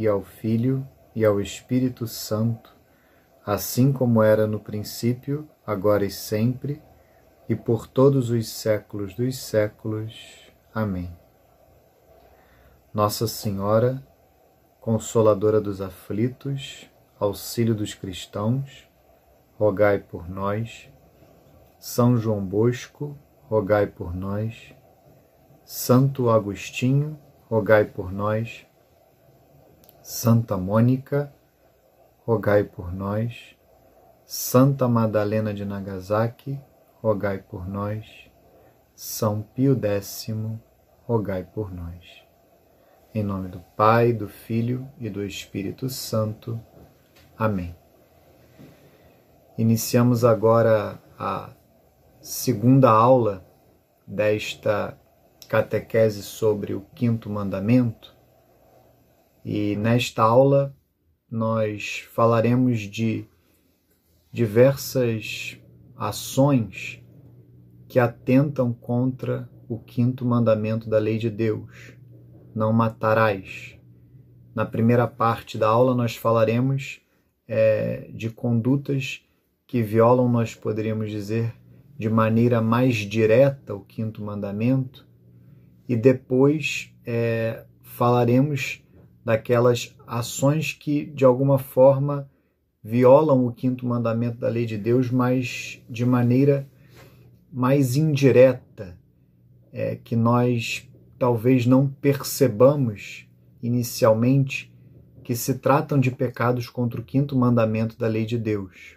e ao Filho e ao Espírito Santo, assim como era no princípio, agora e sempre, e por todos os séculos dos séculos. Amém. Nossa Senhora, Consoladora dos aflitos, auxílio dos cristãos, rogai por nós. São João Bosco, rogai por nós. Santo Agostinho, rogai por nós. Santa Mônica, rogai por nós. Santa Madalena de Nagasaki, rogai por nós. São Pio X, rogai por nós. Em nome do Pai, do Filho e do Espírito Santo. Amém. Iniciamos agora a segunda aula desta catequese sobre o quinto mandamento e nesta aula nós falaremos de diversas ações que atentam contra o quinto mandamento da lei de Deus: não matarás. Na primeira parte da aula nós falaremos é, de condutas que violam, nós poderíamos dizer, de maneira mais direta o quinto mandamento, e depois é, falaremos daquelas ações que de alguma forma violam o quinto mandamento da lei de Deus, mas de maneira mais indireta, é, que nós talvez não percebamos inicialmente que se tratam de pecados contra o quinto mandamento da lei de Deus.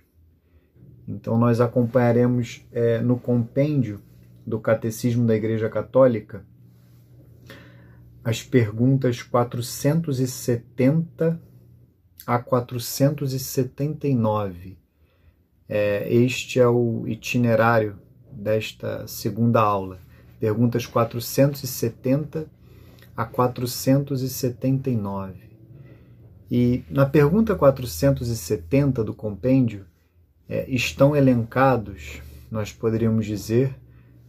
Então, nós acompanharemos é, no compêndio do Catecismo da Igreja Católica as perguntas 470 a 479. É, este é o itinerário desta segunda aula. Perguntas 470 a 479. E na pergunta 470 do compêndio é, estão elencados, nós poderíamos dizer,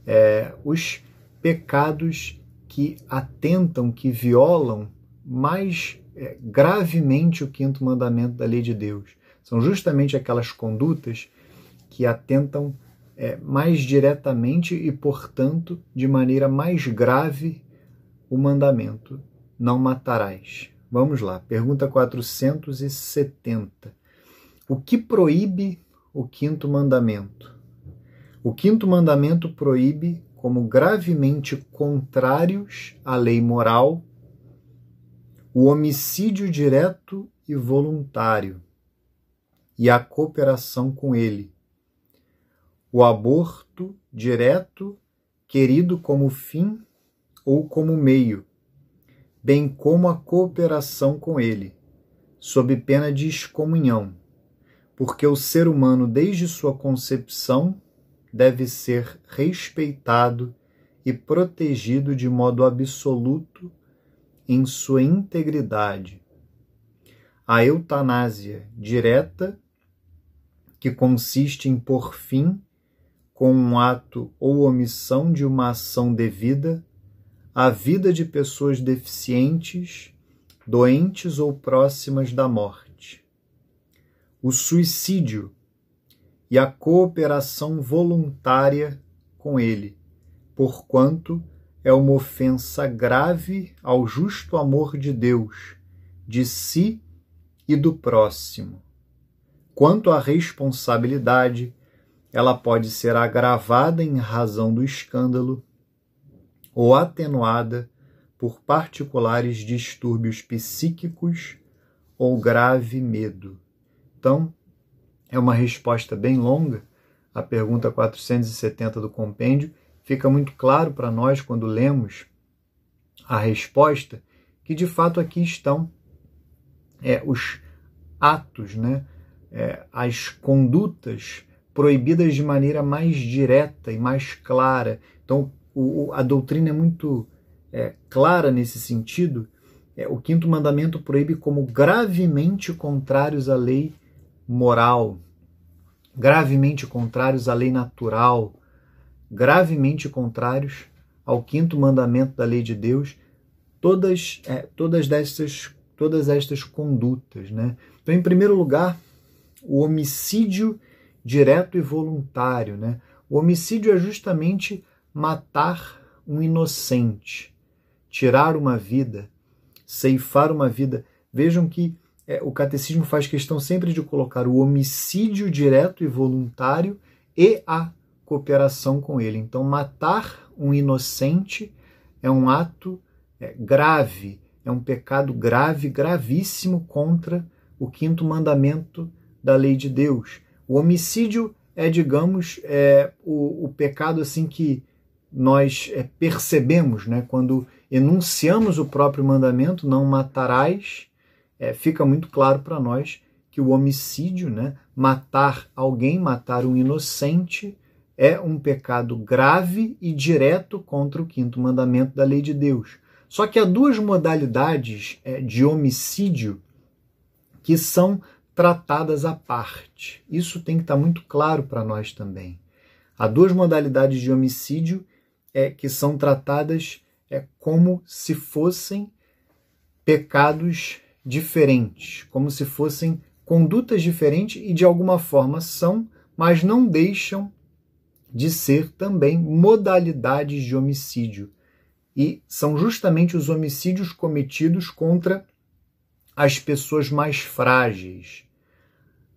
é, os pecados que atentam, que violam mais é, gravemente o quinto mandamento da lei de Deus. São justamente aquelas condutas que atentam é, mais diretamente e, portanto, de maneira mais grave o mandamento: não matarás. Vamos lá, pergunta 470. O que proíbe o quinto mandamento? O quinto mandamento proíbe como gravemente contrários à lei moral, o homicídio direto e voluntário e a cooperação com ele, o aborto direto, querido como fim ou como meio, bem como a cooperação com ele, sob pena de excomunhão, porque o ser humano, desde sua concepção, deve ser respeitado e protegido de modo absoluto em sua integridade. A eutanásia direta, que consiste em pôr fim, com um ato ou omissão de uma ação devida, à vida de pessoas deficientes, doentes ou próximas da morte. O suicídio, e a cooperação voluntária com ele, porquanto é uma ofensa grave ao justo amor de Deus, de si e do próximo. Quanto à responsabilidade, ela pode ser agravada em razão do escândalo ou atenuada por particulares distúrbios psíquicos ou grave medo. Então, é uma resposta bem longa à pergunta 470 do compêndio. Fica muito claro para nós quando lemos a resposta que de fato aqui estão é, os atos, né, é, as condutas proibidas de maneira mais direta e mais clara. Então, o, a doutrina é muito é, clara nesse sentido. É, o quinto mandamento proíbe como gravemente contrários à lei moral, gravemente contrários à lei natural, gravemente contrários ao quinto mandamento da lei de Deus, todas, é, todas, destas, todas estas condutas. Né? Então, em primeiro lugar, o homicídio direto e voluntário. Né? O homicídio é justamente matar um inocente, tirar uma vida, ceifar uma vida. Vejam que é, o catecismo faz questão sempre de colocar o homicídio direto e voluntário e a cooperação com ele. Então, matar um inocente é um ato é, grave, é um pecado grave, gravíssimo contra o quinto mandamento da lei de Deus. O homicídio é, digamos, é, o, o pecado assim que nós é, percebemos, né, quando enunciamos o próprio mandamento, não matarás, é, fica muito claro para nós que o homicídio, né, matar alguém, matar um inocente, é um pecado grave e direto contra o quinto mandamento da lei de Deus. Só que há duas modalidades é, de homicídio que são tratadas à parte. Isso tem que estar muito claro para nós também. Há duas modalidades de homicídio é, que são tratadas é, como se fossem pecados diferentes, como se fossem condutas diferentes e de alguma forma são, mas não deixam de ser também modalidades de homicídio. E são justamente os homicídios cometidos contra as pessoas mais frágeis.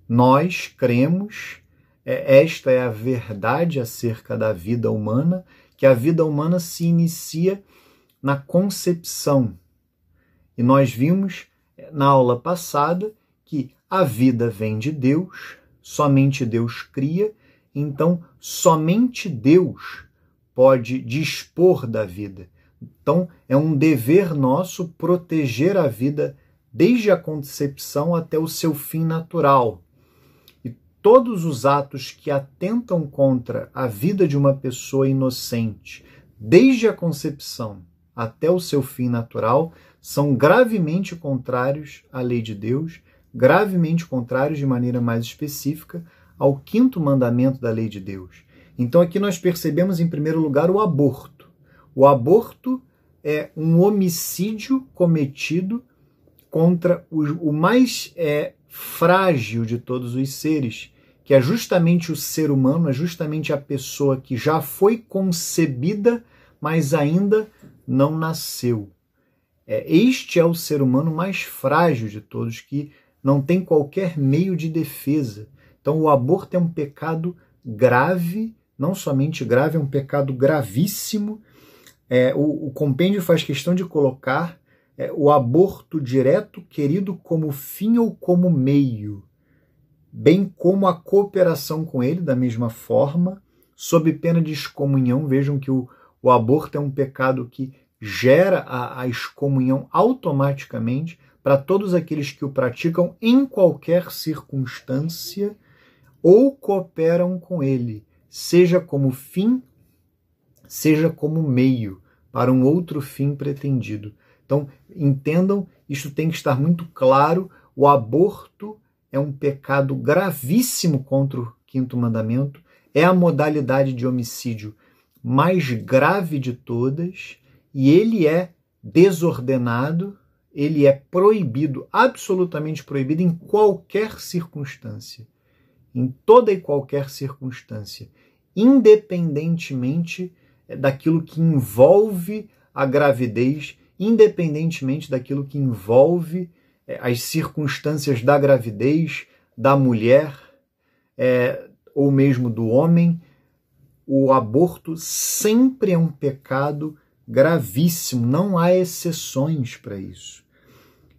Nós cremos, é, esta é a verdade acerca da vida humana, que a vida humana se inicia na concepção. E nós vimos na aula passada que a vida vem de Deus, somente Deus cria, então somente Deus pode dispor da vida. Então é um dever nosso proteger a vida desde a concepção até o seu fim natural. E todos os atos que atentam contra a vida de uma pessoa inocente, desde a concepção até o seu fim natural, são gravemente contrários à lei de Deus, gravemente contrários de maneira mais específica ao quinto mandamento da lei de Deus. Então aqui nós percebemos em primeiro lugar o aborto. O aborto é um homicídio cometido contra o, o mais é, frágil de todos os seres, que é justamente o ser humano, é justamente a pessoa que já foi concebida, mas ainda não nasceu. É, este é o ser humano mais frágil de todos, que não tem qualquer meio de defesa. Então, o aborto é um pecado grave, não somente grave, é um pecado gravíssimo. É, o, o, compêndio faz questão de colocar é, o aborto direto querido como fim ou como meio, bem como a cooperação com ele, da mesma forma, sob pena de excomunhão. Vejam que o, o aborto é um pecado que gera a, a excomunhão automaticamente para todos aqueles que o praticam em qualquer circunstância ou cooperam com ele, seja como fim, seja como meio para um outro fim pretendido. Então, entendam, isso tem que estar muito claro: o aborto é um pecado gravíssimo contra o quinto mandamento, é a modalidade de homicídio mais grave de todas e ele é desordenado, ele é proibido, absolutamente proibido em qualquer circunstância, em toda e qualquer circunstância, independentemente eh, daquilo que envolve a gravidez, independentemente daquilo que envolve é, as circunstâncias da gravidez, da mulher, é, ou mesmo do homem, o aborto sempre é um pecado gravíssimo, não há exceções para isso.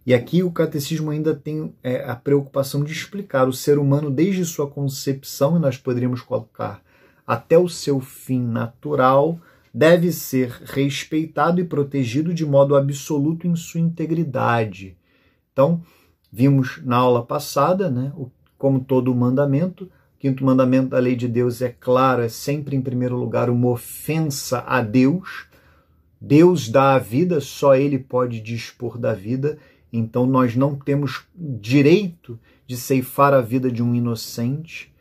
E aqui o catecismo ainda tem é, a preocupação de explicar o ser humano desde sua concepção, e nós poderíamos colocar até o seu fim natural, deve ser respeitado e protegido de modo absoluto em sua integridade. Então, Vimos na aula passada, né, como todo mandamento, o quinto mandamento da lei de Deus é claro, é sempre em primeiro lugar uma ofensa a Deus. Deus dá a vida, só Ele pode dispor da vida, então nós não temos direito de ceifar a vida de um inocente,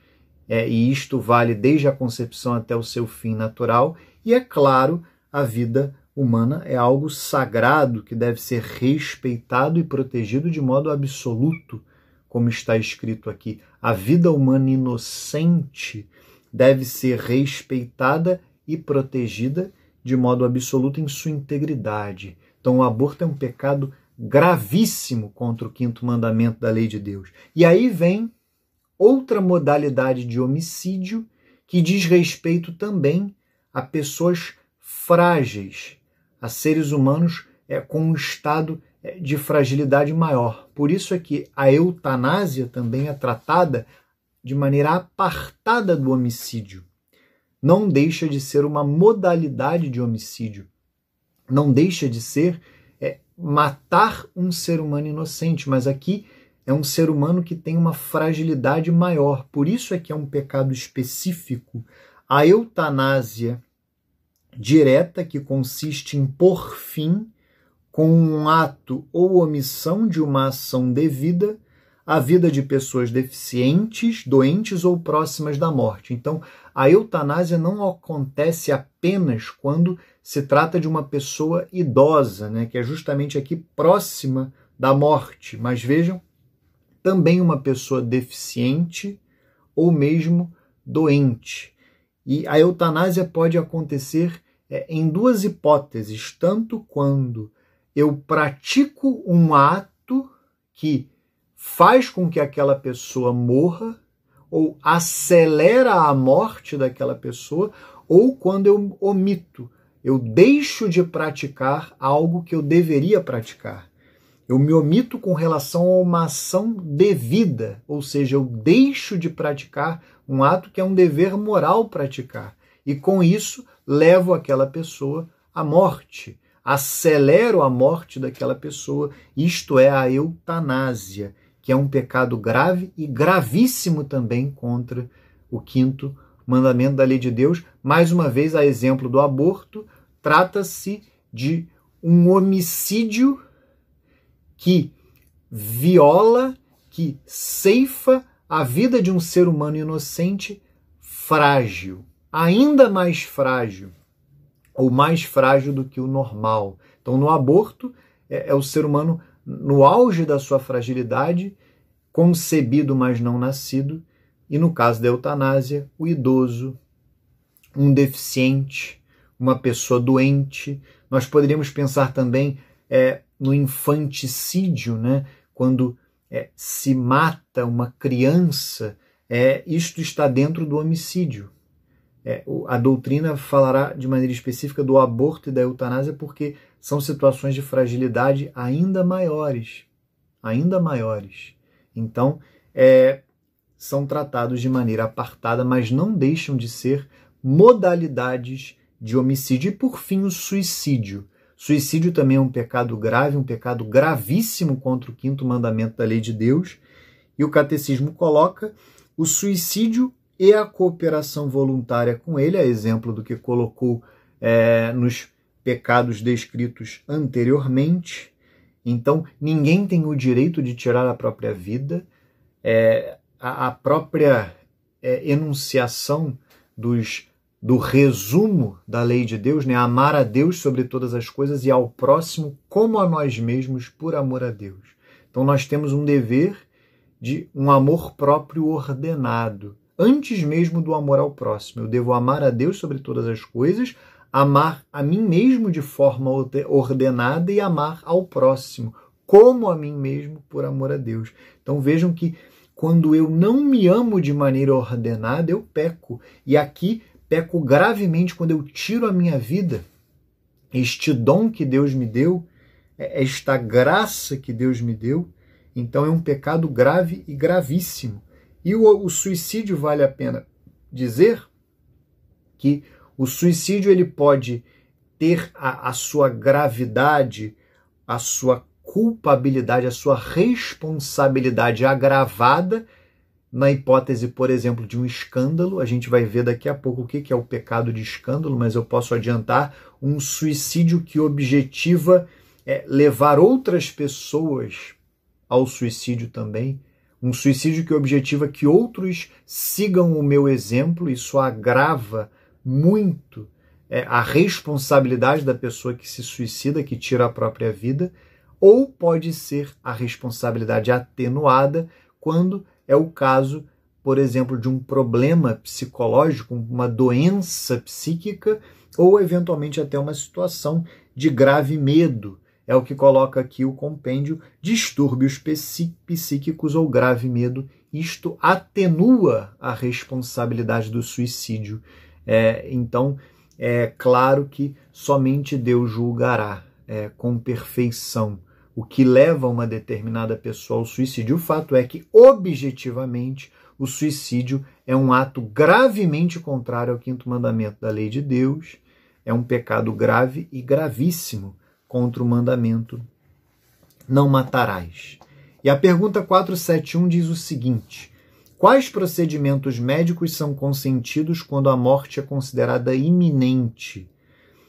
é, e isto vale desde a concepção até o seu fim natural, e é claro, a vida humana é algo sagrado que deve ser respeitado e protegido de modo absoluto, como está escrito aqui. A vida humana inocente deve ser respeitada e protegida de modo absoluto em sua integridade. Então, o aborto é um pecado gravíssimo contra o quinto mandamento da lei de Deus. E aí vem outra modalidade de homicídio que diz respeito também a pessoas frágeis, a seres humanos é, com um estado é, de fragilidade maior. Por isso é que a eutanásia também é tratada de maneira apartada do homicídio. Não deixa de ser uma modalidade de homicídio. Não deixa de ser é, matar um ser humano inocente, mas aqui é um ser humano que tem uma fragilidade maior. Por isso é que é um pecado específico. A eutanásia direta, que consiste em pôr fim, com um ato ou omissão de uma ação devida, à vida de pessoas deficientes, doentes ou próximas da morte. Então, a eutanásia não acontece apenas quando se trata de uma pessoa idosa, né, que é justamente aqui próxima da morte. Mas vejam, também uma pessoa deficiente ou mesmo doente. E a eutanásia pode acontecer é, em duas hipóteses, tanto quando eu pratico um ato que faz com que aquela pessoa morra, ou acelera a morte daquela pessoa, ou quando eu omito, eu deixo de praticar algo que eu deveria praticar. Eu me omito com relação a uma ação devida, ou seja, eu deixo de praticar um ato que é um dever moral praticar. E com isso levo aquela pessoa à morte, acelero a morte daquela pessoa. Isto é a eutanásia, que é um pecado grave e gravíssimo também contra o quinto mandamento da lei de Deus. Mais uma vez, a exemplo do aborto, trata-se de um homicídio que viola, que ceifa a vida de um ser humano inocente frágil ainda mais frágil, ou mais frágil do que o normal. Então, no aborto, é, é o ser humano no auge da sua fragilidade, concebido, mas não nascido, e no caso da eutanásia, o idoso, um deficiente, uma pessoa doente. Nós poderíamos pensar também é, no infanticídio, né? quando é, se mata uma criança, é, isto está dentro do homicídio é, a doutrina falará de maneira específica do aborto e da eutanásia porque são situações de fragilidade ainda maiores, ainda maiores. Então, é, são tratados de maneira apartada, mas não deixam de ser modalidades de homicídio. E por fim, o suicídio. Suicídio também é um pecado grave, um pecado gravíssimo contra o quinto mandamento da lei de Deus. E o catecismo coloca o suicídio e a cooperação voluntária com ele, a exemplo do que colocou é, nos pecados descritos anteriormente. Então, ninguém tem o direito de tirar a própria vida. É, a, a, própria é, enunciação dos, do resumo da lei de Deus, né? amar a Deus sobre todas as coisas e ao próximo como a nós mesmos por amor a Deus. Então, nós temos um dever de um amor próprio ordenado antes mesmo do amor ao próximo. Eu devo amar a Deus sobre todas as coisas, amar a mim mesmo de forma ordenada e amar ao próximo, como a mim mesmo por amor a Deus. Então vejam que quando eu não me amo de maneira ordenada, eu peco. E aqui peco gravemente quando eu tiro a minha vida, este dom que Deus me deu, é, esta graça que Deus me deu. Então é um pecado grave e gravíssimo. E o, o suicídio vale a pena dizer que o suicídio ele pode ter a, a sua gravidade, a sua culpabilidade, a sua responsabilidade agravada na hipótese, por exemplo, de um escândalo. A gente vai ver daqui a pouco o que é o pecado de escândalo, mas eu posso adiantar um suicídio que objetiva é, levar outras pessoas ao suicídio também. Um suicídio que objetiva que outros sigam o meu exemplo, isso agrava muito é, a responsabilidade da pessoa que se suicida, que tira a própria vida, ou pode ser a responsabilidade atenuada quando é o caso, por exemplo, de um problema psicológico, uma doença psíquica, ou eventualmente até uma situação de grave medo. É o que coloca aqui o compêndio distúrbios psíquicos ou grave medo. Isto atenua a responsabilidade do suicídio. É, então, é claro que somente Deus julgará é, com perfeição o que leva uma determinada pessoa ao suicídio. O fato é que, objetivamente, o suicídio é um ato gravemente contrário ao quinto mandamento da lei de Deus, é um pecado grave e gravíssimo contra o mandamento: não matarás. E a pergunta 471 diz o seguinte: Quais procedimentos médicos são consentidos quando a morte é considerada iminente?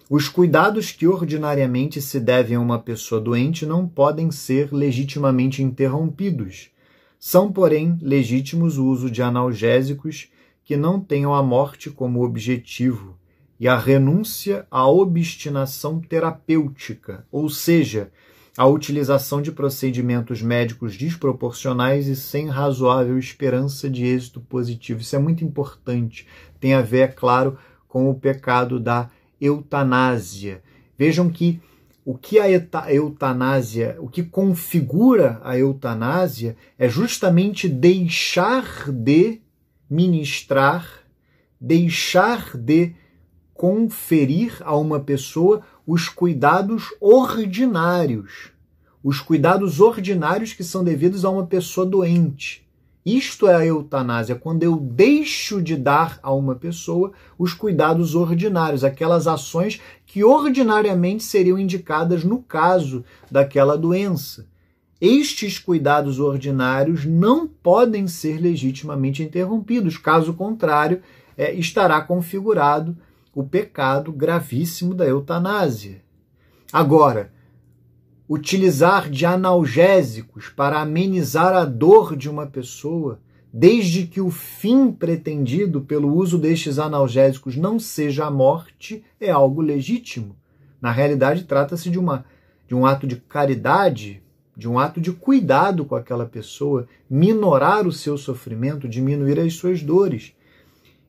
Os cuidados que ordinariamente se devem a uma pessoa doente não podem ser legitimamente interrompidos. São, porém, legítimos o uso de analgésicos que não tenham a morte como objetivo e a renúncia à obstinação terapêutica, ou seja, a utilização de procedimentos médicos desproporcionais e sem razoável esperança de êxito positivo. Isso é muito importante. Tem a ver, é claro, com o pecado da eutanásia. Vejam que o que a eutanásia, o que configura a eutanásia é justamente deixar de ministrar, deixar de conferir a uma pessoa os cuidados ordinários. Os cuidados ordinários que são devidos a uma pessoa doente. Isto é a eutanásia, quando eu deixo de dar a uma pessoa os cuidados ordinários, aquelas ações que ordinariamente seriam indicadas no caso daquela doença. Estes cuidados ordinários não podem ser legitimamente interrompidos, caso contrário, é, estará configurado o pecado gravíssimo da eutanásia. Agora, utilizar de analgésicos para amenizar a dor de uma pessoa, desde que o fim pretendido pelo uso destes analgésicos não seja a morte, é algo legítimo. Na realidade, trata-se de, uma, de um ato de caridade, de um ato de cuidado com aquela pessoa, minorar o seu sofrimento, diminuir as suas dores.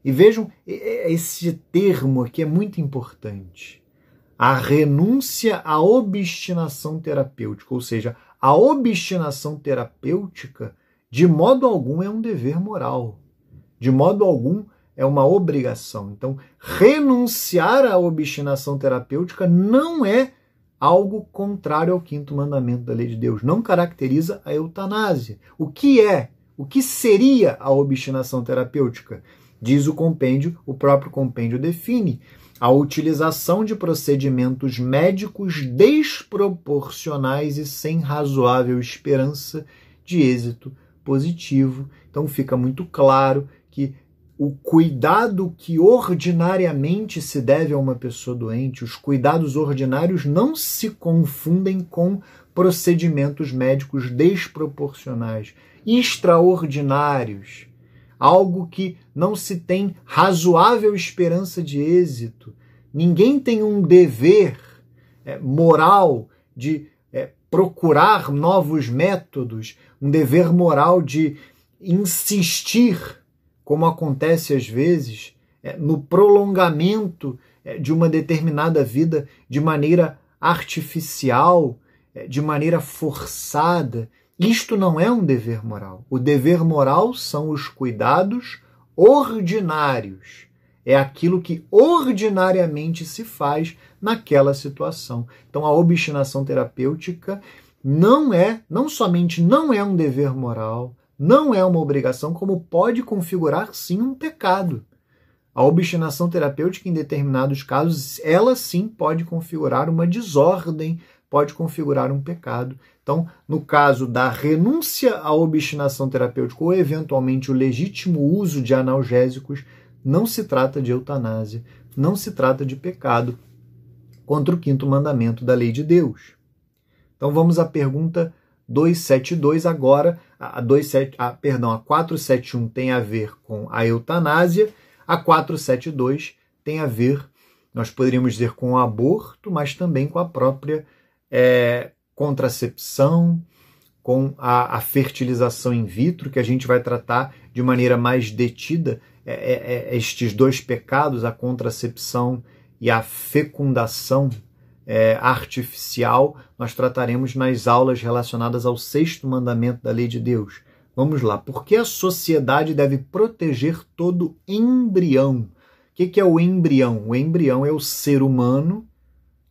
E vejam esse termo aqui é muito importante. A renúncia à obstinação terapêutica, ou seja, a obstinação terapêutica, de modo algum, é um dever moral. De modo algum, é uma obrigação. Então, renunciar à obstinação terapêutica não é algo contrário ao quinto mandamento da lei de Deus. Não caracteriza a eutanásia. O que é? O que seria a obstinação terapêutica? Diz o compêndio, o próprio compêndio define a utilização de procedimentos médicos desproporcionais e sem razoável esperança de êxito positivo. Então fica muito claro que o cuidado que ordinariamente se deve a uma pessoa doente, os cuidados ordinários não se confundem com procedimentos médicos desproporcionais, extraordinários algo que não se tem razoável esperança de êxito. Ninguém tem um dever é, moral de é, procurar novos métodos, um dever moral de insistir, como acontece às vezes, é, no prolongamento é, de uma determinada vida de maneira artificial, é, de maneira forçada, isto não é um dever moral. O dever moral são os cuidados ordinários. É aquilo que ordinariamente se faz naquela situação. Então a obstinação terapêutica não é, não somente não é um dever moral, não é uma obrigação, como pode configurar sim um pecado. A obstinação terapêutica, em determinados casos, ela sim pode configurar uma desordem, pode configurar um pecado. Então, no caso da renúncia à obstinação terapêutica ou eventualmente o legítimo uso de analgésicos, não se trata de eutanásia, não se trata de pecado contra o quinto mandamento da lei de Deus. Então vamos à pergunta 272 agora, a 27, a, perdão, a 471 tem a ver com a eutanásia, a 472 tem a ver, nós poderíamos dizer, com o aborto, mas também com a própria é, contracepção, com a, a, fertilização in vitro, que a gente vai tratar de maneira mais detida é, é, é estes dois pecados, a contracepção e a fecundação é, artificial, nós trataremos nas aulas relacionadas ao sexto mandamento da lei de Deus. Vamos lá. Por que a sociedade deve proteger todo embrião? O que é o embrião? O embrião é o ser humano,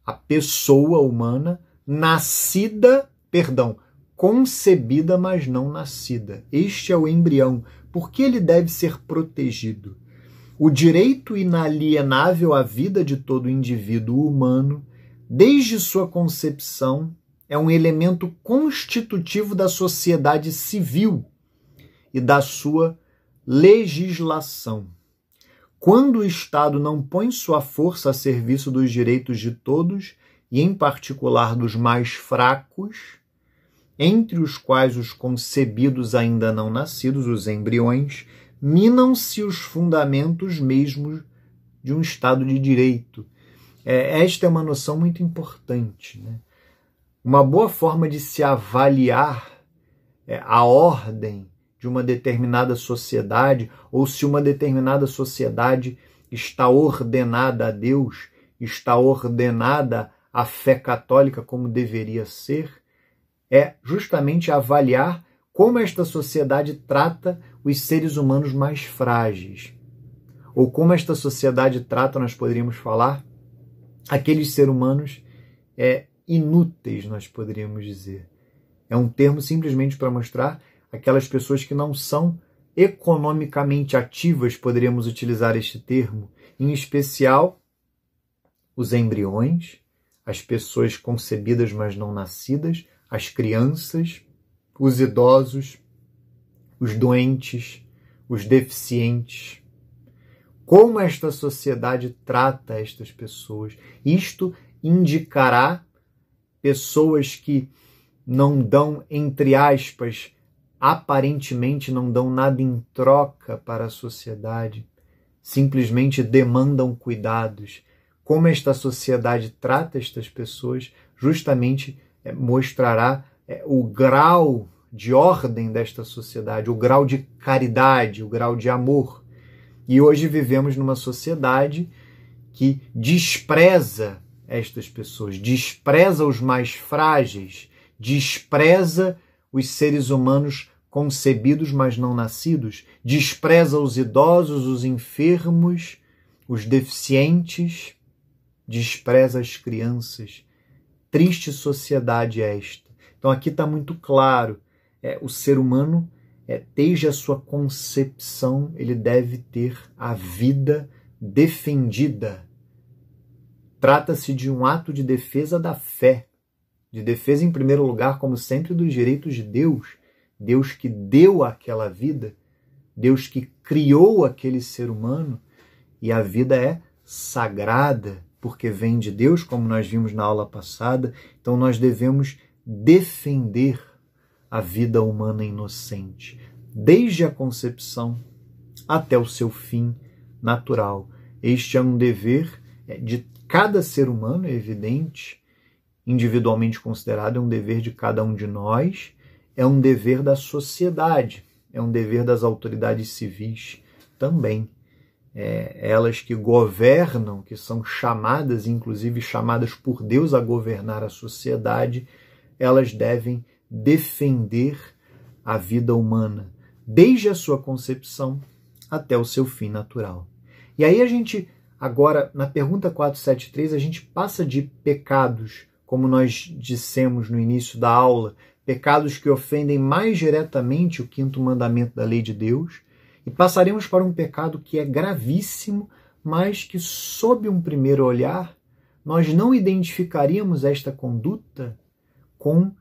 a pessoa humana, nascida, perdão, concebida, mas não nascida. Este é o embrião. Por que ele deve ser protegido? O direito inalienável à vida de todo indivíduo humano, desde sua concepção, é um elemento constitutivo da sociedade civil e da sua legislação. Quando o Estado não põe sua força a serviço dos direitos de todos, e em particular dos mais fracos, entre os quais os concebidos ainda não nascidos, os embriões, minam-se os fundamentos mesmos de um Estado de Direito. É, esta é uma noção muito importante. Né? Uma boa forma de se avaliar é, a ordem de uma determinada sociedade, ou se uma determinada sociedade está ordenada a Deus, está ordenada à fé católica como deveria ser, é justamente avaliar como esta sociedade trata os seres humanos mais frágeis. Ou como esta sociedade trata, nós poderíamos falar, aqueles seres humanos é, inúteis, nós poderíamos dizer. É um termo simplesmente para mostrar aquelas pessoas que não são economicamente ativas, poderíamos utilizar este termo, em especial os embriões, as pessoas concebidas mas não nascidas, as crianças, os idosos, os doentes, os deficientes. Como esta sociedade trata estas pessoas? Isto indicará pessoas que não dão, entre aspas, aparentemente não dão nada em troca para a sociedade, simplesmente demandam cuidados. Como esta sociedade trata estas pessoas, justamente é, mostrará é, o grau de ordem desta sociedade, o grau de caridade, o grau de amor. E hoje vivemos numa sociedade que despreza estas pessoas, despreza os mais frágeis, despreza os seres humanos concebidos, mas não nascidos, despreza os idosos, os enfermos, os deficientes, despreza as crianças. Triste sociedade esta. Então aqui está muito claro: é, o ser humano, é, desde a sua concepção, ele deve ter a vida defendida. Trata-se de um ato de defesa da fé, de defesa, em primeiro lugar, como sempre, dos direitos de Deus. Deus que deu aquela vida, Deus que criou aquele ser humano, e a vida é sagrada, porque vem de Deus, como nós vimos na aula passada, então nós devemos defender a vida humana inocente, desde a concepção até o seu fim natural. Este é um dever de cada ser humano, é evidente, individualmente considerado, é um dever de cada um de nós, é um dever da sociedade, é um dever das autoridades civis também. É, elas que governam, que são chamadas, inclusive chamadas por Deus a governar a sociedade, elas devem defender a vida humana, desde a sua concepção até o seu fim natural. E aí a gente, agora, na pergunta 473, a gente passa de pecados, como nós dissemos no início da aula, pecados que ofendem mais diretamente o quinto mandamento da lei de Deus, e passaremos para um pecado que é gravíssimo, mas que, sob um primeiro olhar, nós não identificaríamos esta conduta com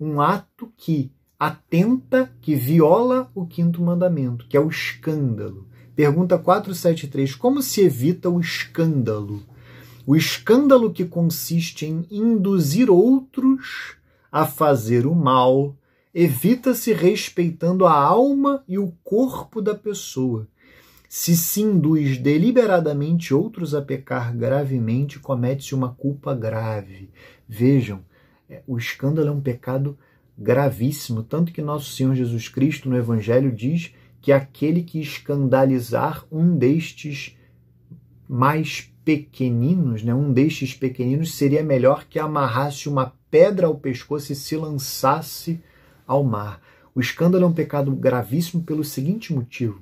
um ato que atenta, que viola o quinto mandamento, que é o escândalo. Pergunta 473: Como se evita o escândalo? O escândalo que consiste em induzir outros a fazer o mal evita-se respeitando a alma e o corpo da pessoa. Se se induz deliberadamente outros a pecar gravemente, comete-se uma culpa grave. Vejam, é, o escândalo é um pecado gravíssimo, tanto que nosso Senhor Jesus Cristo no Evangelho diz que aquele que escandalizar um destes mais pequeninos, né, um destes pequeninos, seria melhor que amarrasse uma pedra ao pescoço e se lançasse ao mar. O escândalo é um pecado gravíssimo pelo seguinte motivo: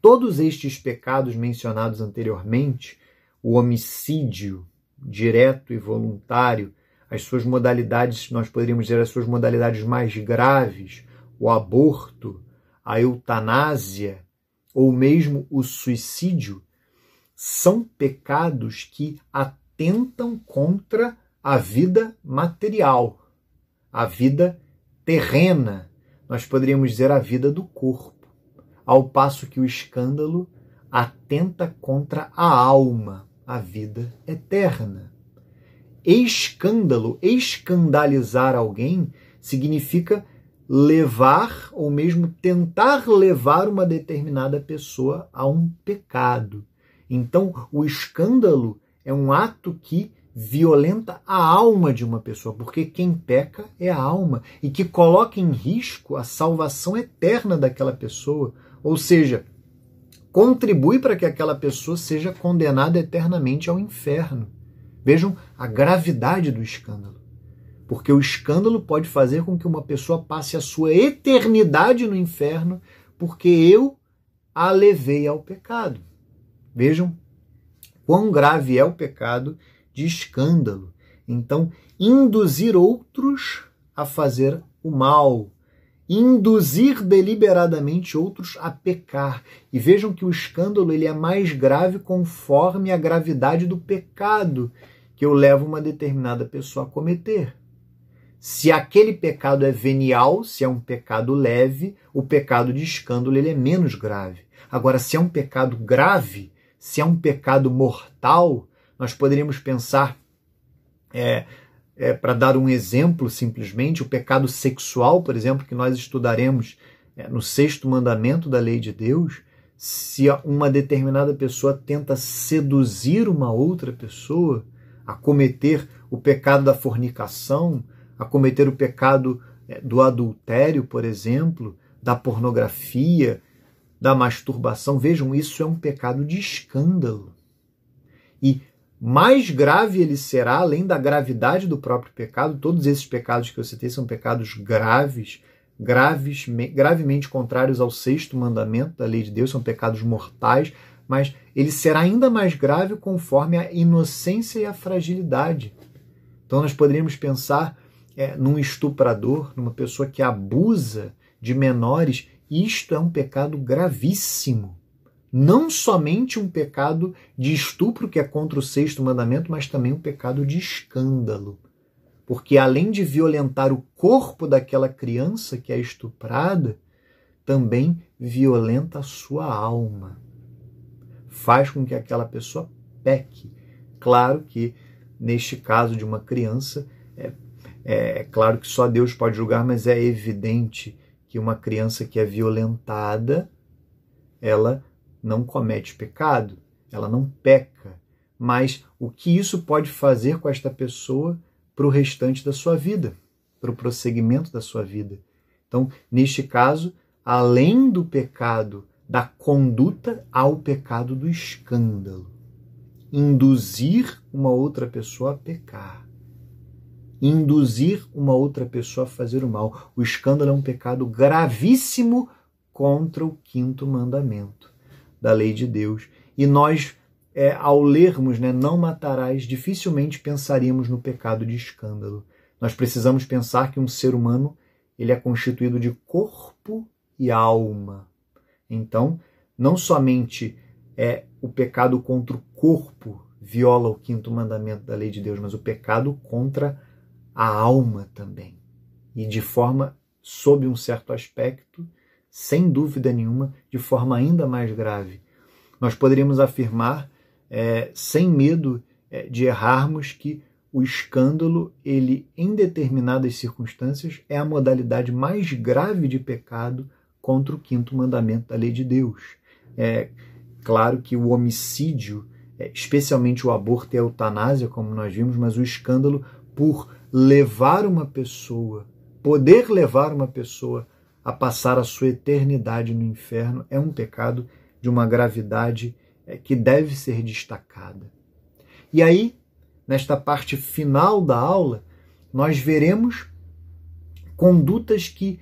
todos estes pecados mencionados anteriormente, o homicídio direto e voluntário, as suas modalidades, nós poderíamos dizer as suas modalidades mais graves, o aborto, a eutanásia ou mesmo o suicídio, são pecados que atentam contra a vida material, a vida terrena, nós poderíamos dizer a vida do corpo, ao passo que o escândalo atenta contra a alma, a vida eterna. Escândalo, escandalizar alguém, significa levar ou mesmo tentar levar uma determinada pessoa a um pecado. Então, o escândalo é um ato que violenta a alma de uma pessoa, porque quem peca é a alma e que coloca em risco a salvação eterna daquela pessoa, ou seja, contribui para que aquela pessoa seja condenada eternamente ao inferno. Vejam a gravidade do escândalo. Porque o escândalo pode fazer com que uma pessoa passe a sua eternidade no inferno, porque eu a levei ao pecado. Vejam quão grave é o pecado de escândalo. Então, induzir outros a fazer o mal, induzir deliberadamente outros a pecar. E vejam que o escândalo ele é mais grave conforme a gravidade do pecado que eu levo uma determinada pessoa a cometer. Se aquele pecado é venial, se é um pecado leve, o pecado de escândalo ele é menos grave. Agora, se é um pecado grave, se é um pecado mortal, nós poderíamos pensar, é, é, para dar um exemplo simplesmente, o pecado sexual, por exemplo, que nós estudaremos é, no sexto mandamento da lei de Deus. Se uma determinada pessoa tenta seduzir uma outra pessoa a cometer o pecado da fornicação, a cometer o pecado é, do adultério, por exemplo, da pornografia, da masturbação. Vejam, isso é um pecado de escândalo. E mais grave ele será, além da gravidade do próprio pecado, todos esses pecados que eu citei são pecados graves, graves, gravemente contrários ao sexto mandamento da lei de Deus, são pecados mortais, mas ele será ainda mais grave conforme a inocência e a fragilidade. Então nós poderíamos pensar é, num estuprador, numa pessoa que abusa de menores, isto é um pecado gravíssimo. Não somente um pecado de estupro, que é contra o sexto mandamento, mas também um pecado de escândalo. Porque além de violentar o corpo daquela criança que é estuprada, também violenta a sua alma. Faz com que aquela pessoa peque. Claro que, neste caso de uma criança, é é, é claro que só Deus pode julgar, mas é evidente que uma criança que é violentada, ela não comete pecado, ela não peca. Mas o que isso pode fazer com esta pessoa para o restante da sua vida, para o prosseguimento da sua vida? Então, neste caso, além do pecado da conduta, há o pecado do escândalo. Induzir uma outra pessoa a pecar induzir uma outra pessoa a fazer o mal. O escândalo é um pecado gravíssimo contra o quinto mandamento da lei de Deus. E nós, é, ao lermos, né, não matarás, dificilmente pensaríamos no pecado de escândalo. Nós precisamos pensar que um ser humano ele é constituído de corpo e alma. Então, não somente é o pecado contra o corpo viola o quinto mandamento da lei de Deus, mas o pecado contra a alma também. E de forma, sob um certo aspecto, sem dúvida nenhuma, de forma ainda mais grave. Nós poderíamos afirmar, é, sem medo é, de errarmos, que o escândalo, ele, em determinadas circunstâncias, é a modalidade mais grave de pecado contra o quinto mandamento da lei de Deus. É claro que o homicídio, é, especialmente o aborto e a eutanásia, como nós vimos, mas o escândalo por levar uma pessoa, poder levar uma pessoa a passar a sua eternidade no inferno, é um pecado de uma gravidade é, que deve ser destacada. E aí, nesta parte final da aula, nós veremos condutas que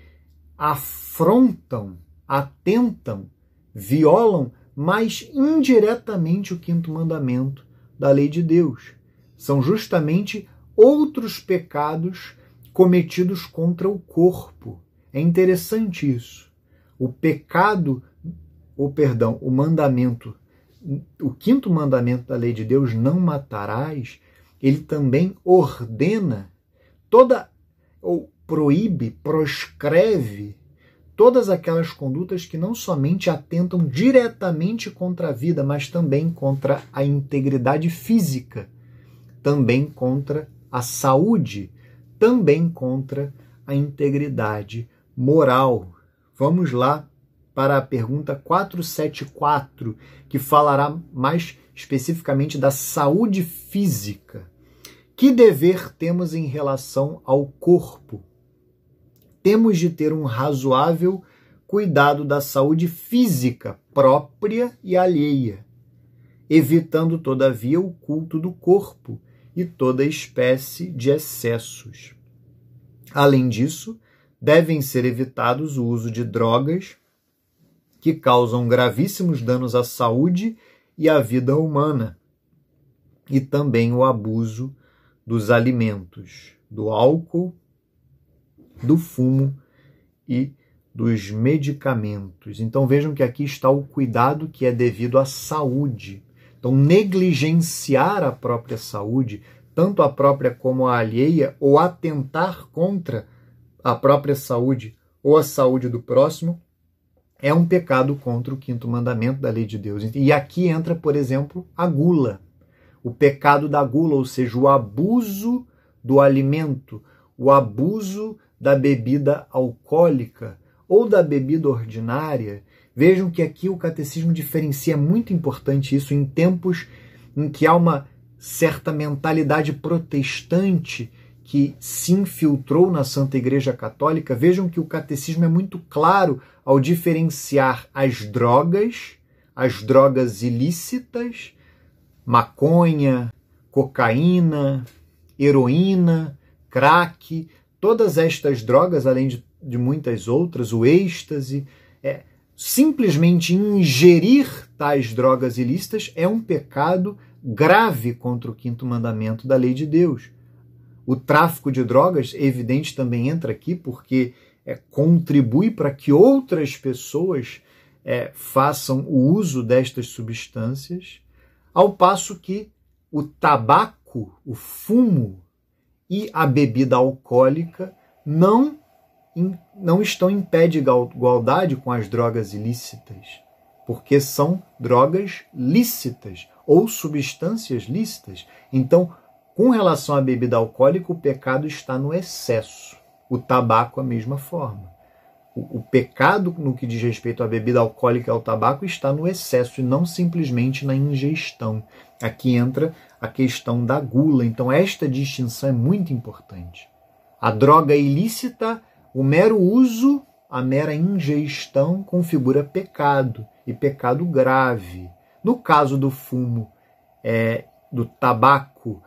afrontam, atentam, violam, mas indiretamente o quinto mandamento da lei de Deus. São justamente outros pecados cometidos contra o corpo. É interessante isso. O pecado, ou perdão, o mandamento, o quinto mandamento da lei de Deus, não matarás, ele também ordena toda ou proíbe, proscreve todas aquelas condutas que não somente atentam diretamente contra a vida, mas também contra a integridade física, também contra a saúde, também contra a integridade moral. Vamos lá para a pergunta 474, que falará mais especificamente da saúde física. Que dever temos em relação ao corpo? Temos de ter um razoável cuidado da saúde física própria e alheia, evitando, todavia, o culto do corpo e toda espécie de excessos. Além disso, devem ser evitados o uso de drogas que causam gravíssimos danos à saúde e à vida humana, e também o abuso dos alimentos, do álcool, do fumo e dos medicamentos. Então vejam que aqui está o cuidado que é devido à saúde. Então, negligenciar a própria saúde, tanto a própria como a alheia, ou atentar contra a própria saúde ou a saúde do próximo, é um pecado contra o quinto mandamento da lei de Deus. E aqui entra, por exemplo, a gula o pecado da gula, ou seja, o abuso do alimento, o abuso da bebida alcoólica ou da bebida ordinária. Vejam que aqui o catecismo diferencia, muito importante isso, em tempos em que há uma certa mentalidade protestante que se infiltrou na Santa Igreja Católica. Vejam que o catecismo é muito claro ao diferenciar as drogas, as drogas ilícitas, maconha, cocaína, heroína, crack, todas estas drogas, além de, de muitas outras, o êxtase, é, simplesmente ingerir tais drogas ilícitas é um pecado grave contra o quinto mandamento da lei de Deus. O tráfico de drogas, evidente, também entra aqui porque é, contribui para que outras pessoas é, façam o uso destas substâncias ao passo que o tabaco, o fumo e a bebida alcoólica não, não estão em pé de igualdade com as drogas ilícitas, porque são drogas lícitas ou substâncias lícitas. Então, com relação à bebida alcoólica, o pecado está no excesso. O tabaco, a mesma forma o, o, pecado no que diz respeito à bebida alcoólica e ao tabaco está no excesso e não simplesmente na ingestão. Aqui entra a questão da gula. Então, esta distinção é muito importante. A droga ilícita, o mero uso, a mera ingestão configura pecado e pecado grave. No caso do fumo, é, do tabaco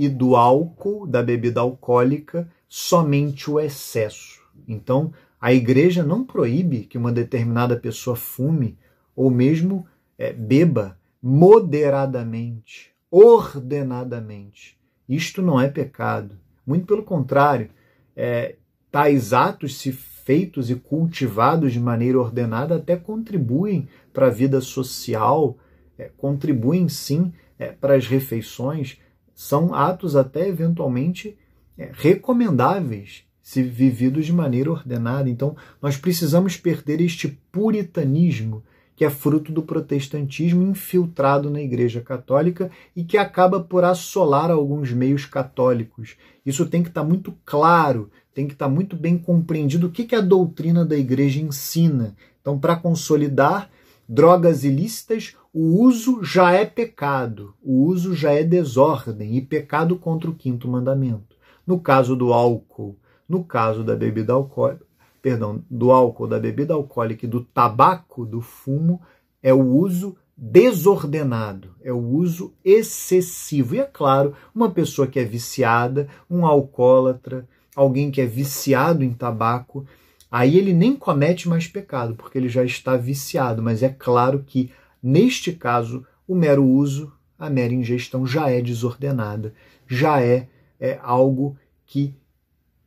e do álcool, da bebida alcoólica, somente o excesso. Então, a igreja não proíbe que uma determinada pessoa fume ou mesmo é, beba moderadamente, ordenadamente. Isto não é pecado. Muito pelo contrário, é, tais atos, se feitos e cultivados de maneira ordenada, até contribuem para a vida social é, contribuem sim é, para as refeições, são atos até eventualmente é, recomendáveis se vividos de maneira ordenada. Então, nós precisamos perder este puritanismo que é fruto do protestantismo infiltrado na Igreja Católica e que acaba por assolar alguns meios católicos. Isso tem que estar muito claro, tem que estar muito bem compreendido o que a doutrina da Igreja ensina. Então, para consolidar drogas ilícitas, o uso já é pecado, o uso já é desordem e pecado contra o quinto mandamento. No caso do álcool, no caso da bebida alcoólica, perdão, do álcool, da bebida alcoólica e do tabaco, do fumo, é o uso desordenado, é o uso excessivo. E é claro, uma pessoa que é viciada, um alcoólatra, alguém que é viciado em tabaco, aí ele nem comete mais pecado, porque ele já está viciado. Mas é claro que, neste caso, o mero uso, a mera ingestão já é desordenada, já é, é algo que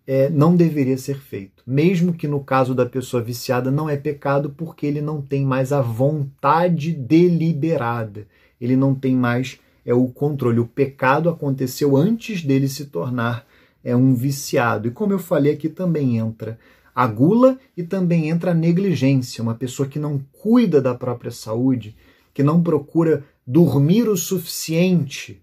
é, não deveria ser feito. Mesmo que no caso da pessoa viciada não é pecado, porque ele não tem mais a vontade deliberada, ele não tem mais é o controle. O pecado aconteceu antes dele se tornar é um viciado. E como eu falei aqui também entra a gula e também entra a negligência, uma pessoa que não cuida da própria saúde, que não procura dormir o suficiente,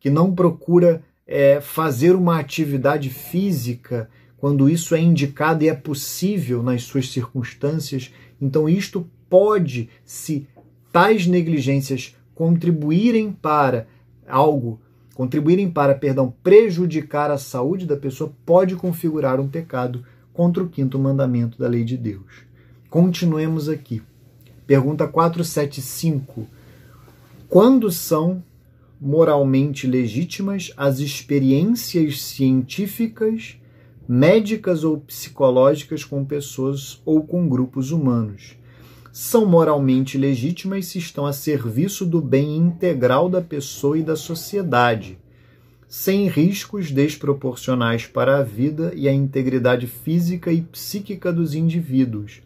que não procura é, fazer uma atividade física quando isso é indicado e é possível nas suas circunstâncias. Então, isto pode, se tais negligências contribuírem para algo, contribuírem para, perdão, prejudicar a saúde da pessoa, pode configurar um pecado contra o quinto mandamento da lei de Deus. Continuemos aqui. Pergunta 475. Quando são moralmente legítimas as experiências científicas, médicas ou psicológicas com pessoas ou com grupos humanos. São moralmente legítimas se estão a serviço do bem integral da pessoa e da sociedade, sem riscos desproporcionais para a vida e a integridade física e psíquica dos indivíduos,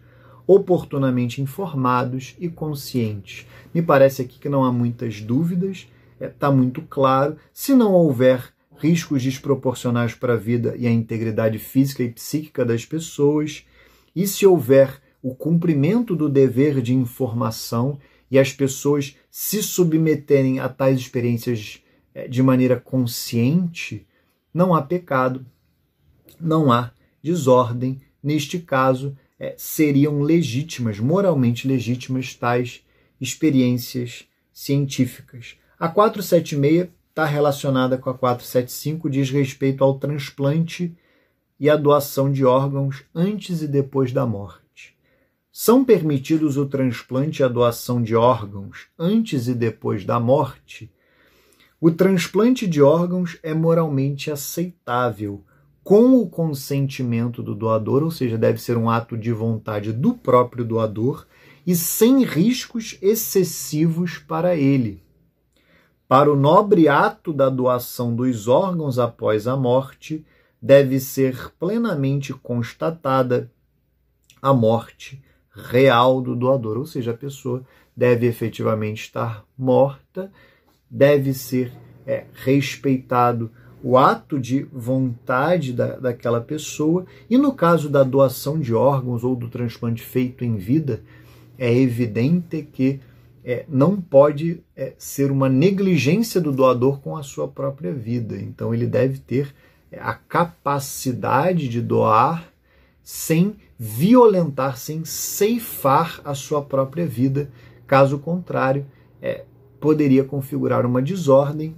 oportunamente informados e conscientes. Me parece aqui que não há muitas dúvidas está é, tá muito claro. Se não houver riscos desproporcionais para a vida e a integridade física e psíquica das pessoas, e se houver o cumprimento do dever de informação e as pessoas se submeterem a tais experiências é, de maneira consciente, não há pecado, não há desordem. Neste caso, é, seriam legítimas, moralmente legítimas, tais experiências científicas. A 476 está relacionada com a 475, diz respeito ao transplante e a doação de órgãos antes e depois da morte. São permitidos o transplante e a doação de órgãos antes e depois da morte? O transplante de órgãos é moralmente aceitável com o consentimento do doador, ou seja, deve ser um ato de vontade do próprio doador e sem riscos excessivos para ele. Para o nobre ato da doação dos órgãos após a morte, deve ser plenamente constatada a morte real do doador, ou seja, a pessoa deve efetivamente estar morta, deve ser é, respeitado o ato de vontade da, daquela pessoa, e no caso da doação de órgãos ou do transplante feito em vida, é evidente que é, não pode é, ser uma negligência do doador com a sua própria vida. Então, ele deve ter é, a capacidade de doar sem violentar, sem ceifar a sua própria vida. Caso contrário, é, poderia configurar uma desordem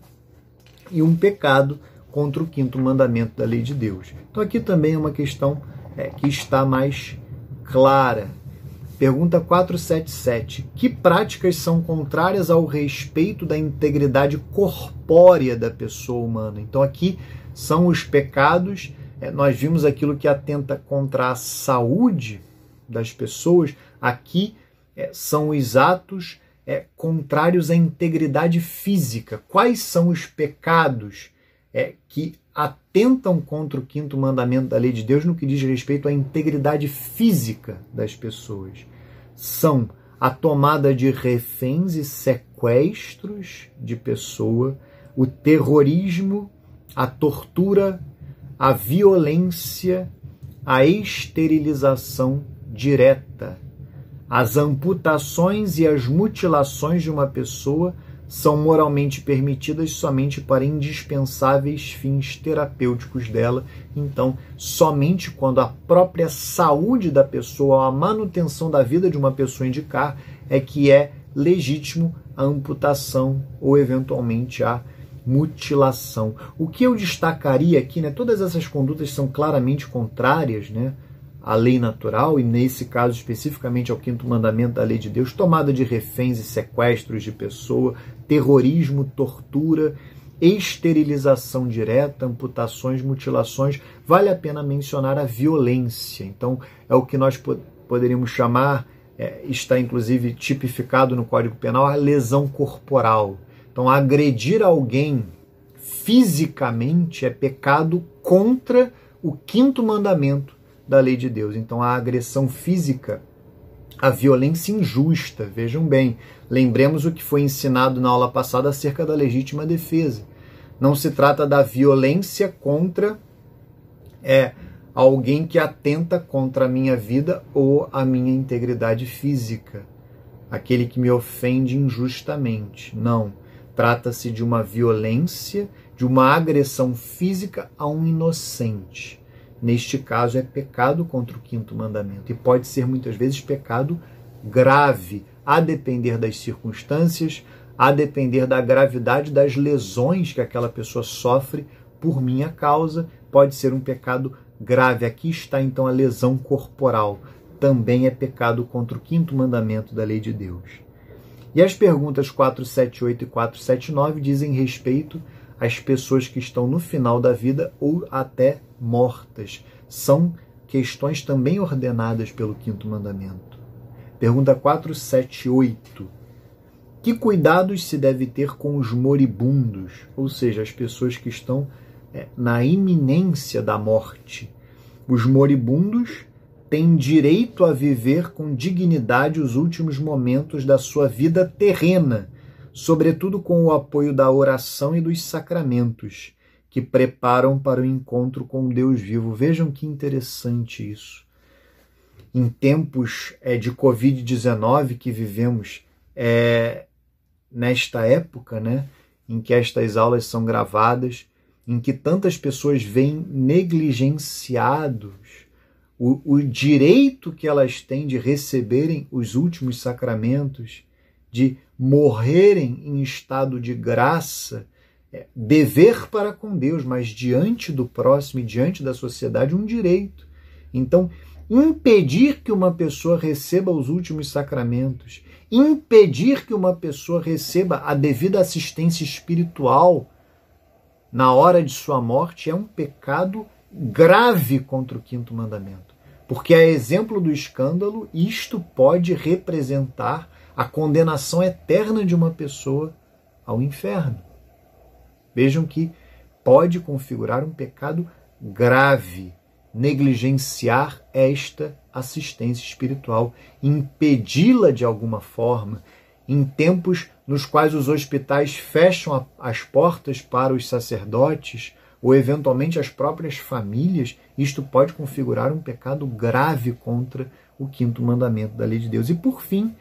e um pecado contra o quinto mandamento da lei de Deus. Então, aqui também é uma questão é, que está mais clara Pergunta 477. Que práticas são contrárias ao respeito da integridade corpórea da pessoa humana? Então, aqui são os pecados. É, nós vimos aquilo que atenta contra a saúde das pessoas. Aqui é, são os atos é, contrários à integridade física. Quais são os pecados é, que atentam contra o quinto mandamento da lei de Deus no que diz respeito à integridade física das pessoas. São a tomada de reféns e sequestros de pessoa, o terrorismo, a tortura, a violência, a esterilização direta. As amputações e as mutilações de uma pessoa são moralmente permitidas somente para indispensáveis fins terapêuticos dela. Então, somente quando a própria saúde da pessoa, a manutenção da vida de uma pessoa indicar, é que é legítimo a amputação ou eventualmente a mutilação. O que eu destacaria aqui, né, todas essas condutas são claramente contrárias, né? À lei natural, e nesse caso especificamente ao quinto mandamento da lei de Deus, tomada de reféns e sequestros de pessoa, terrorismo, tortura, esterilização direta, amputações, mutilações, vale a pena mencionar a violência. Então, é o que nós poderíamos chamar, é, está inclusive tipificado no Código Penal, a lesão corporal. Então, agredir alguém fisicamente é pecado contra o quinto mandamento da lei de Deus. Então, a agressão física, a violência injusta, vejam bem, lembremos o que foi ensinado na aula passada acerca da legítima defesa. Não se trata da violência contra é, alguém que atenta contra a minha vida ou a minha integridade física, aquele que me ofende injustamente. Não. Trata-se de uma violência, de uma agressão física a um inocente. Neste caso, é pecado contra o quinto mandamento e pode ser muitas vezes pecado grave, a depender das circunstâncias, a depender da gravidade das lesões que aquela pessoa sofre por minha causa, pode ser um pecado grave. Aqui está então a lesão corporal, também é pecado contra o quinto mandamento da lei de Deus. E as perguntas 478 e 479 dizem respeito às pessoas que estão no final da vida ou até mortas. São questões também ordenadas pelo quinto mandamento. Pergunta 478. Que cuidados se deve ter com os moribundos, ou seja, as pessoas que estão é, na iminência da morte? Os moribundos têm direito a viver com dignidade os últimos momentos da sua vida terrena, sobretudo com o apoio da oração e dos sacramentos que preparam para o encontro com Deus vivo. Vejam que interessante isso. Em tempos é, de Covid-19 que vivemos é, nesta época, né, em que estas aulas são gravadas, em que tantas pessoas veem negligenciados o, o direito que elas têm de receberem os últimos sacramentos, de morrerem em estado de graça é, dever para com Deus, mas diante do próximo e diante da sociedade, um direito. Então, impedir que uma pessoa receba os últimos sacramentos, impedir que uma pessoa receba a devida assistência espiritual na hora de sua morte é um pecado grave contra o quinto mandamento. Porque, a exemplo do escândalo, isto pode representar a condenação eterna de uma pessoa ao inferno. Vejam que pode configurar um pecado grave negligenciar esta assistência espiritual, impedi-la de alguma forma, em tempos nos quais os hospitais fecham as portas para os sacerdotes ou eventualmente as próprias famílias, isto pode configurar um pecado grave contra o quinto mandamento da lei de Deus. E por fim,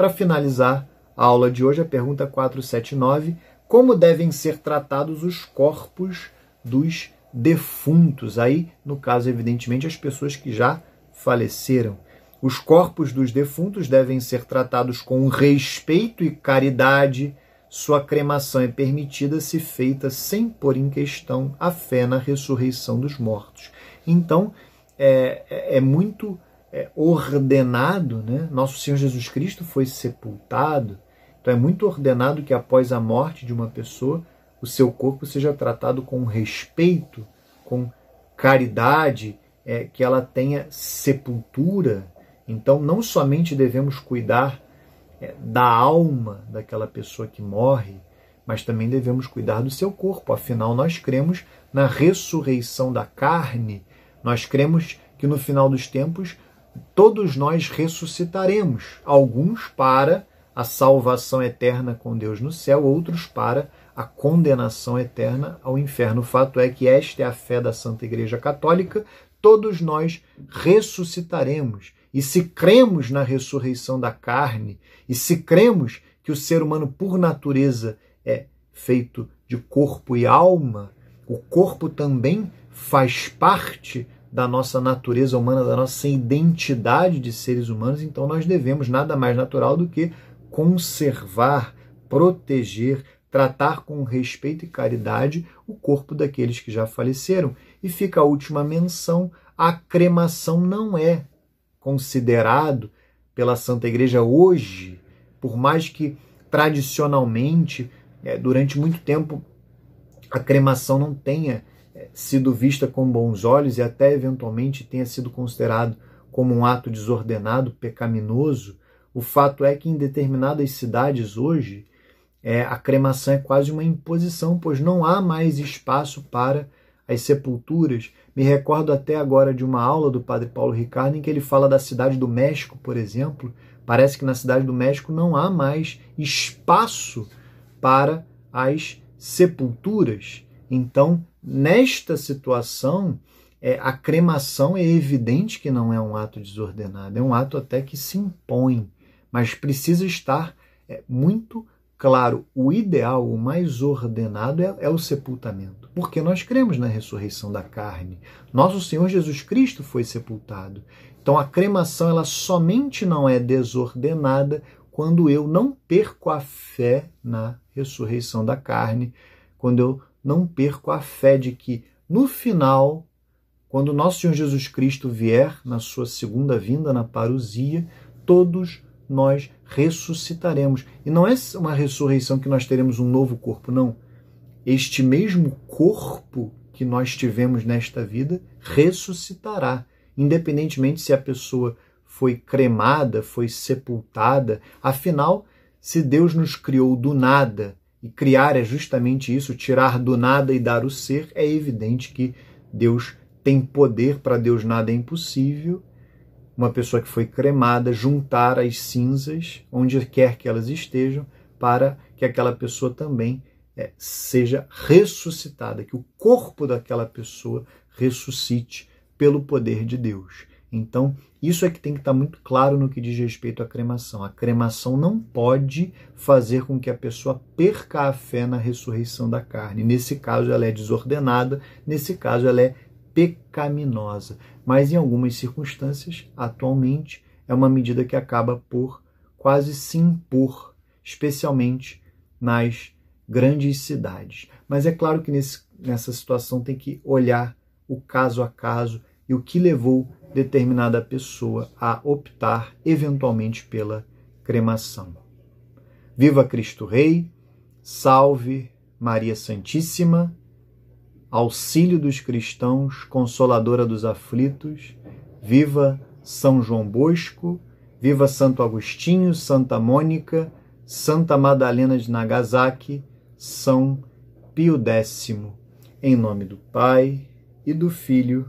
para finalizar a aula de hoje, a pergunta 479 como devem ser tratados os corpos dos defuntos. Aí, no caso, evidentemente, as pessoas que já faleceram. Os corpos dos defuntos devem ser tratados com respeito e caridade. Sua cremação é permitida se feita sem pôr em questão a fé na ressurreição dos mortos. Então, é, é, é muito é, ordenado, né? Nosso Senhor Jesus Cristo foi sepultado então é muito ordenado que após a morte de uma pessoa, o seu corpo seja tratado com respeito, com caridade, é, que ela tenha sepultura. Então não somente devemos cuidar é, da alma daquela pessoa que morre, mas também devemos cuidar do seu corpo. Afinal, nós cremos na ressurreição da carne, nós cremos que no final dos tempos todos nós ressuscitaremos, alguns para a salvação eterna com Deus no céu, outros para a condenação eterna ao inferno. O fato é que esta é a fé da Santa Igreja Católica, todos nós ressuscitaremos. E se cremos na ressurreição da carne, e se cremos que o ser humano, por natureza, é feito de corpo e alma, o corpo também faz parte da nossa natureza humana, da nossa identidade de seres humanos, então nós devemos nada mais natural do que conservar, proteger, tratar com respeito e caridade o corpo daqueles que já faleceram. E fica a última menção: a cremação não é considerado pela Santa Igreja hoje, por mais que tradicionalmente, é, durante muito tempo, a cremação não tenha sido vista com bons olhos e até eventualmente tenha sido considerado como um ato desordenado, pecaminoso, o fato é que em determinadas cidades hoje é, a cremação é quase uma imposição, pois não há mais espaço para as sepulturas. Me recordo até agora de uma aula do padre Paulo Ricardo em que ele fala da cidade do México, por exemplo. Parece que na cidade do México não há mais espaço para as sepulturas. Então, nesta situação, é, a cremação é evidente que não é um ato desordenado, é um ato até que se impõe, mas precisa estar é, muito Claro, o ideal, o mais ordenado é, é, o sepultamento, porque nós cremos na ressurreição da carne. Nosso Senhor Jesus Cristo foi sepultado. Então a cremação ela somente não é desordenada quando eu não perco a fé na ressurreição da carne, quando eu não perco a fé de que no final, quando nosso Senhor Jesus Cristo vier na sua segunda vinda na parousia, todos nós ressuscitaremos. E não é uma ressurreição que nós teremos um novo corpo, não. Este mesmo corpo que nós tivemos nesta vida ressuscitará, independentemente se a pessoa foi cremada, foi sepultada. Afinal, se Deus nos criou do nada, e criar é justamente isso, tirar do nada e dar o ser, é evidente que Deus tem poder, para Deus nada é impossível, uma pessoa que foi cremada juntar as cinzas, onde quer que elas estejam, para que aquela pessoa também é, seja ressuscitada, que o corpo daquela pessoa ressuscite pelo poder de Deus. Então, isso é que tem que estar muito claro no que diz respeito à cremação. A cremação não pode fazer com que a pessoa perca a fé na ressurreição da carne. Nesse caso, ela é desordenada, nesse caso, ela é pecaminosa mas em algumas circunstâncias, atualmente, é uma medida que acaba por quase se impor, especialmente nas grandes cidades. Mas é claro que nesse, nessa situação tem que olhar o caso a caso e o que levou determinada pessoa a optar eventualmente pela cremação. Viva Cristo Rei, salve Maria Santíssima auxílio dos cristãos, consoladora dos aflitos, viva São João Bosco, viva Santo Agostinho, Santa Mônica, Santa Madalena de Nagasaki, São Pio X. Em nome do Pai, e do Filho,